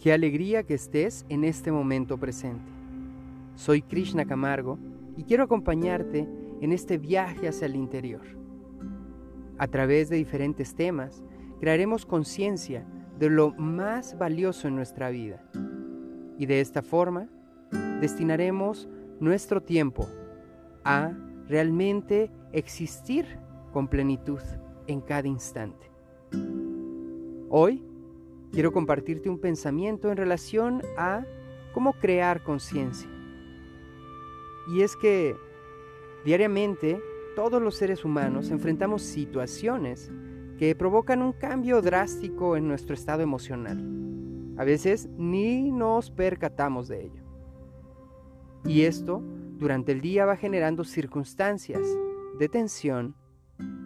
Qué alegría que estés en este momento presente. Soy Krishna Camargo y quiero acompañarte en este viaje hacia el interior. A través de diferentes temas, crearemos conciencia de lo más valioso en nuestra vida. Y de esta forma, destinaremos nuestro tiempo a realmente existir con plenitud en cada instante. Hoy quiero compartirte un pensamiento en relación a cómo crear conciencia. Y es que diariamente todos los seres humanos enfrentamos situaciones que provocan un cambio drástico en nuestro estado emocional. A veces ni nos percatamos de ello. Y esto durante el día va generando circunstancias de tensión,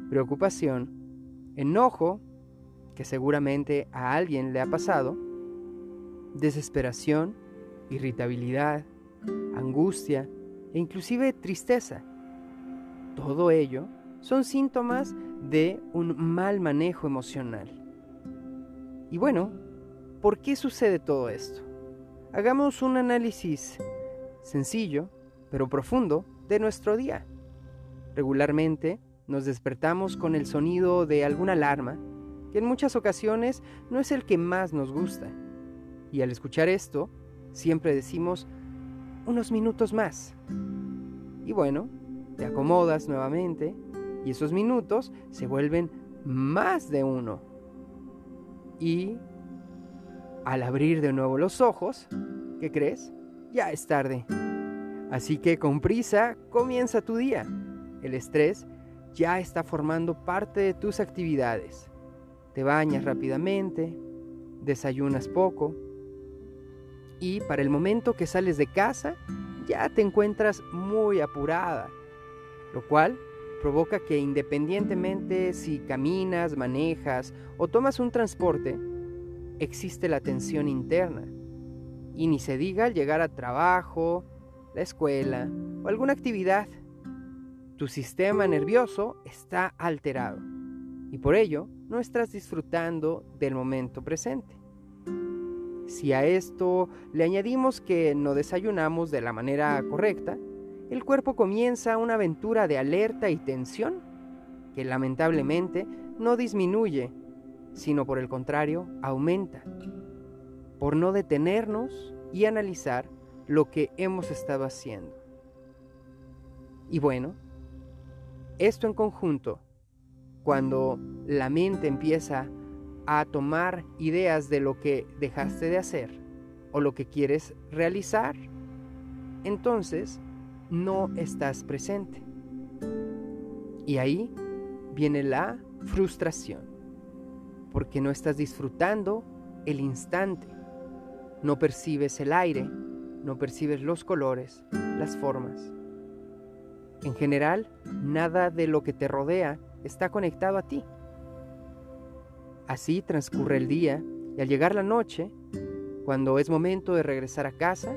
preocupación, enojo que seguramente a alguien le ha pasado, desesperación, irritabilidad, angustia e inclusive tristeza. Todo ello son síntomas de un mal manejo emocional. Y bueno, ¿por qué sucede todo esto? Hagamos un análisis sencillo, pero profundo, de nuestro día. Regularmente nos despertamos con el sonido de alguna alarma que en muchas ocasiones no es el que más nos gusta. Y al escuchar esto, siempre decimos unos minutos más. Y bueno, te acomodas nuevamente y esos minutos se vuelven más de uno. Y al abrir de nuevo los ojos, ¿qué crees? Ya es tarde. Así que con prisa comienza tu día. El estrés ya está formando parte de tus actividades. Te bañas rápidamente, desayunas poco y para el momento que sales de casa ya te encuentras muy apurada, lo cual provoca que independientemente si caminas, manejas o tomas un transporte, existe la tensión interna. Y ni se diga al llegar a trabajo, la escuela o alguna actividad, tu sistema nervioso está alterado y por ello no estás disfrutando del momento presente. Si a esto le añadimos que no desayunamos de la manera correcta, el cuerpo comienza una aventura de alerta y tensión que lamentablemente no disminuye, sino por el contrario aumenta, por no detenernos y analizar lo que hemos estado haciendo. Y bueno, esto en conjunto cuando la mente empieza a tomar ideas de lo que dejaste de hacer o lo que quieres realizar, entonces no estás presente. Y ahí viene la frustración, porque no estás disfrutando el instante, no percibes el aire, no percibes los colores, las formas. En general, nada de lo que te rodea está conectado a ti. Así transcurre el día y al llegar la noche, cuando es momento de regresar a casa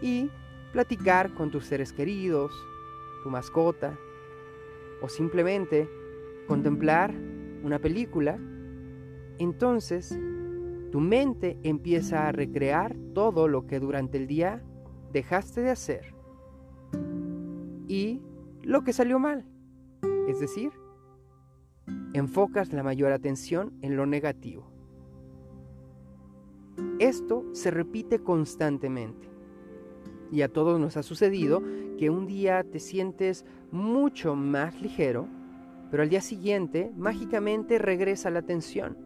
y platicar con tus seres queridos, tu mascota, o simplemente contemplar una película, entonces tu mente empieza a recrear todo lo que durante el día dejaste de hacer y lo que salió mal, es decir, enfocas la mayor atención en lo negativo. Esto se repite constantemente. Y a todos nos ha sucedido que un día te sientes mucho más ligero, pero al día siguiente mágicamente regresa la tensión.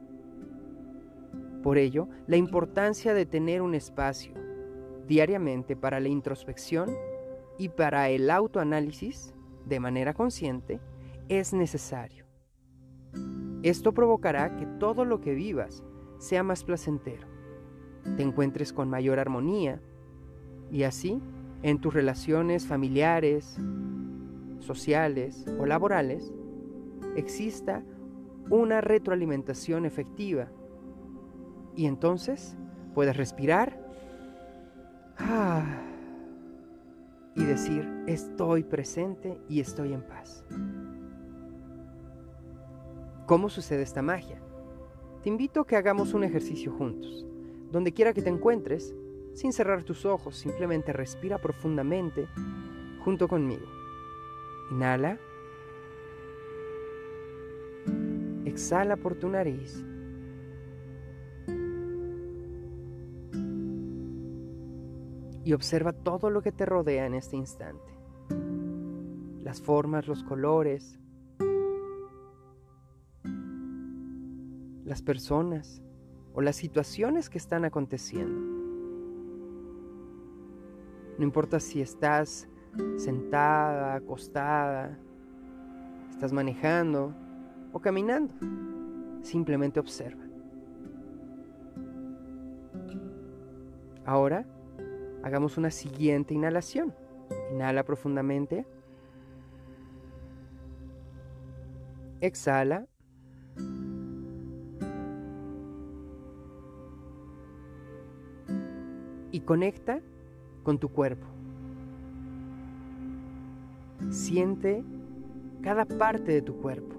Por ello, la importancia de tener un espacio diariamente para la introspección y para el autoanálisis de manera consciente es necesario. Esto provocará que todo lo que vivas sea más placentero, te encuentres con mayor armonía y así en tus relaciones familiares, sociales o laborales exista una retroalimentación efectiva y entonces puedes respirar ah, y decir estoy presente y estoy en paz. ¿Cómo sucede esta magia? Te invito a que hagamos un ejercicio juntos, donde quiera que te encuentres, sin cerrar tus ojos, simplemente respira profundamente junto conmigo. Inhala. Exhala por tu nariz. Y observa todo lo que te rodea en este instante. Las formas, los colores, las personas o las situaciones que están aconteciendo. No importa si estás sentada, acostada, estás manejando o caminando. Simplemente observa. Ahora hagamos una siguiente inhalación. Inhala profundamente. Exhala. Conecta con tu cuerpo. Siente cada parte de tu cuerpo,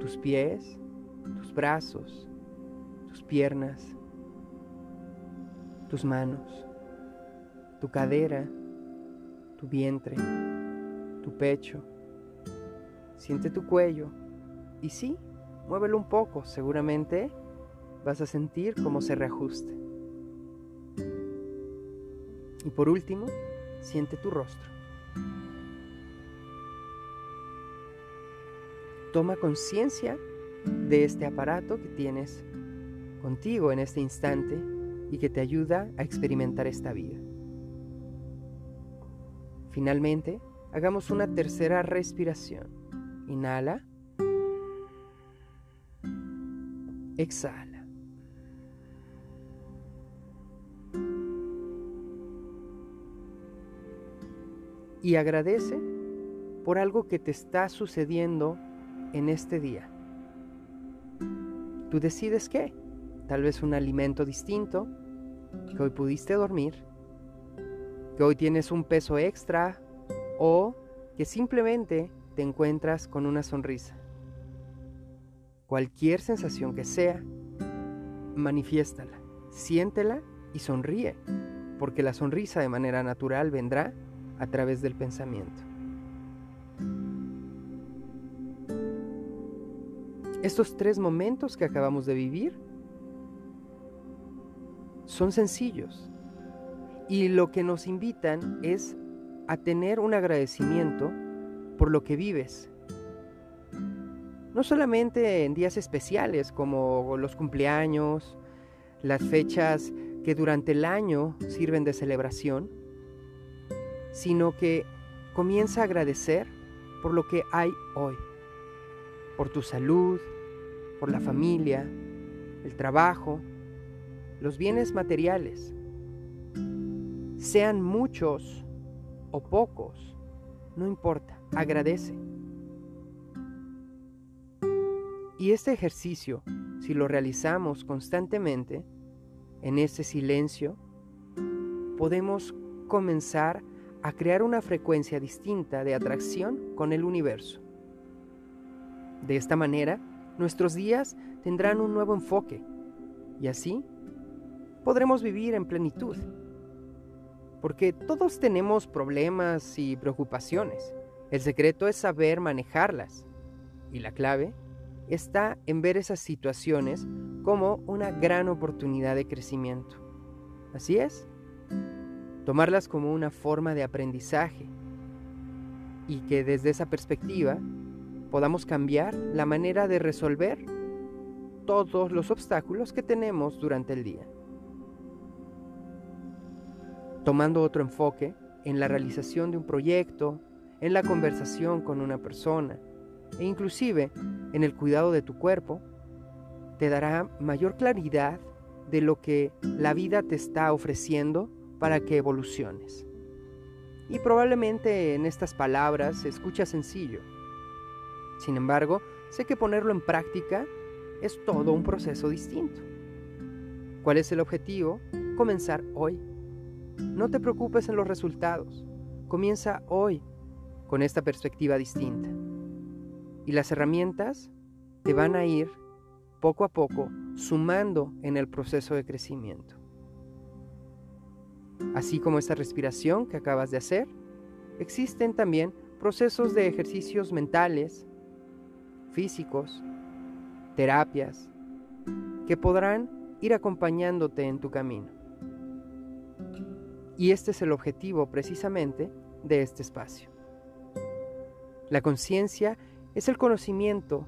tus pies, tus brazos, tus piernas, tus manos, tu cadera, tu vientre, tu pecho. Siente tu cuello y sí, muévelo un poco, seguramente vas a sentir cómo se reajuste. Y por último, siente tu rostro. Toma conciencia de este aparato que tienes contigo en este instante y que te ayuda a experimentar esta vida. Finalmente, hagamos una tercera respiración. Inhala. Exhala. Y agradece por algo que te está sucediendo en este día. Tú decides qué. Tal vez un alimento distinto, que hoy pudiste dormir, que hoy tienes un peso extra o que simplemente te encuentras con una sonrisa. Cualquier sensación que sea, manifiéstala, siéntela y sonríe, porque la sonrisa de manera natural vendrá a través del pensamiento. Estos tres momentos que acabamos de vivir son sencillos y lo que nos invitan es a tener un agradecimiento por lo que vives. No solamente en días especiales como los cumpleaños, las fechas que durante el año sirven de celebración, sino que comienza a agradecer por lo que hay hoy por tu salud, por la familia, el trabajo, los bienes materiales. Sean muchos o pocos, no importa, agradece. Y este ejercicio, si lo realizamos constantemente, en ese silencio, podemos comenzar a crear una frecuencia distinta de atracción con el universo. De esta manera, nuestros días tendrán un nuevo enfoque y así podremos vivir en plenitud. Porque todos tenemos problemas y preocupaciones. El secreto es saber manejarlas. Y la clave está en ver esas situaciones como una gran oportunidad de crecimiento. Así es. Tomarlas como una forma de aprendizaje. Y que desde esa perspectiva podamos cambiar la manera de resolver todos los obstáculos que tenemos durante el día. Tomando otro enfoque en la realización de un proyecto, en la conversación con una persona e inclusive en el cuidado de tu cuerpo, te dará mayor claridad de lo que la vida te está ofreciendo para que evoluciones. Y probablemente en estas palabras se escucha sencillo, sin embargo, sé que ponerlo en práctica es todo un proceso distinto. ¿Cuál es el objetivo? Comenzar hoy. No te preocupes en los resultados. Comienza hoy con esta perspectiva distinta. Y las herramientas te van a ir poco a poco sumando en el proceso de crecimiento. Así como esa respiración que acabas de hacer, existen también procesos de ejercicios mentales, físicos, terapias, que podrán ir acompañándote en tu camino. Y este es el objetivo precisamente de este espacio. La conciencia es el conocimiento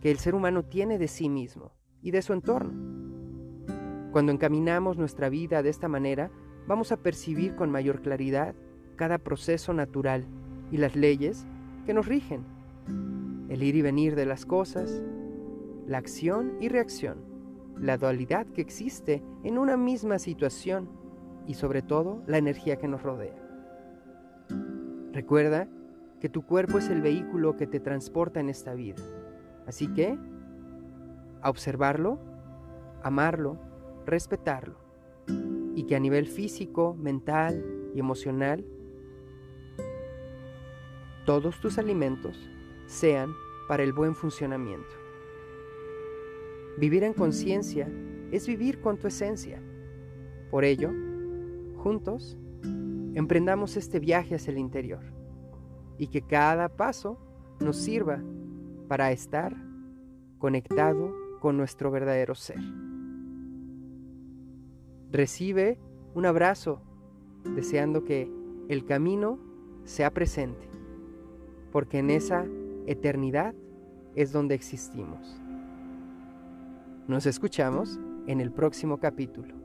que el ser humano tiene de sí mismo y de su entorno. Cuando encaminamos nuestra vida de esta manera, vamos a percibir con mayor claridad cada proceso natural y las leyes que nos rigen, el ir y venir de las cosas, la acción y reacción, la dualidad que existe en una misma situación y sobre todo la energía que nos rodea. Recuerda que tu cuerpo es el vehículo que te transporta en esta vida. Así que, a observarlo, amarlo, respetarlo, y que a nivel físico, mental y emocional, todos tus alimentos sean para el buen funcionamiento. Vivir en conciencia es vivir con tu esencia. Por ello, juntos, emprendamos este viaje hacia el interior y que cada paso nos sirva para estar conectado con nuestro verdadero ser. Recibe un abrazo deseando que el camino sea presente, porque en esa eternidad es donde existimos. Nos escuchamos en el próximo capítulo.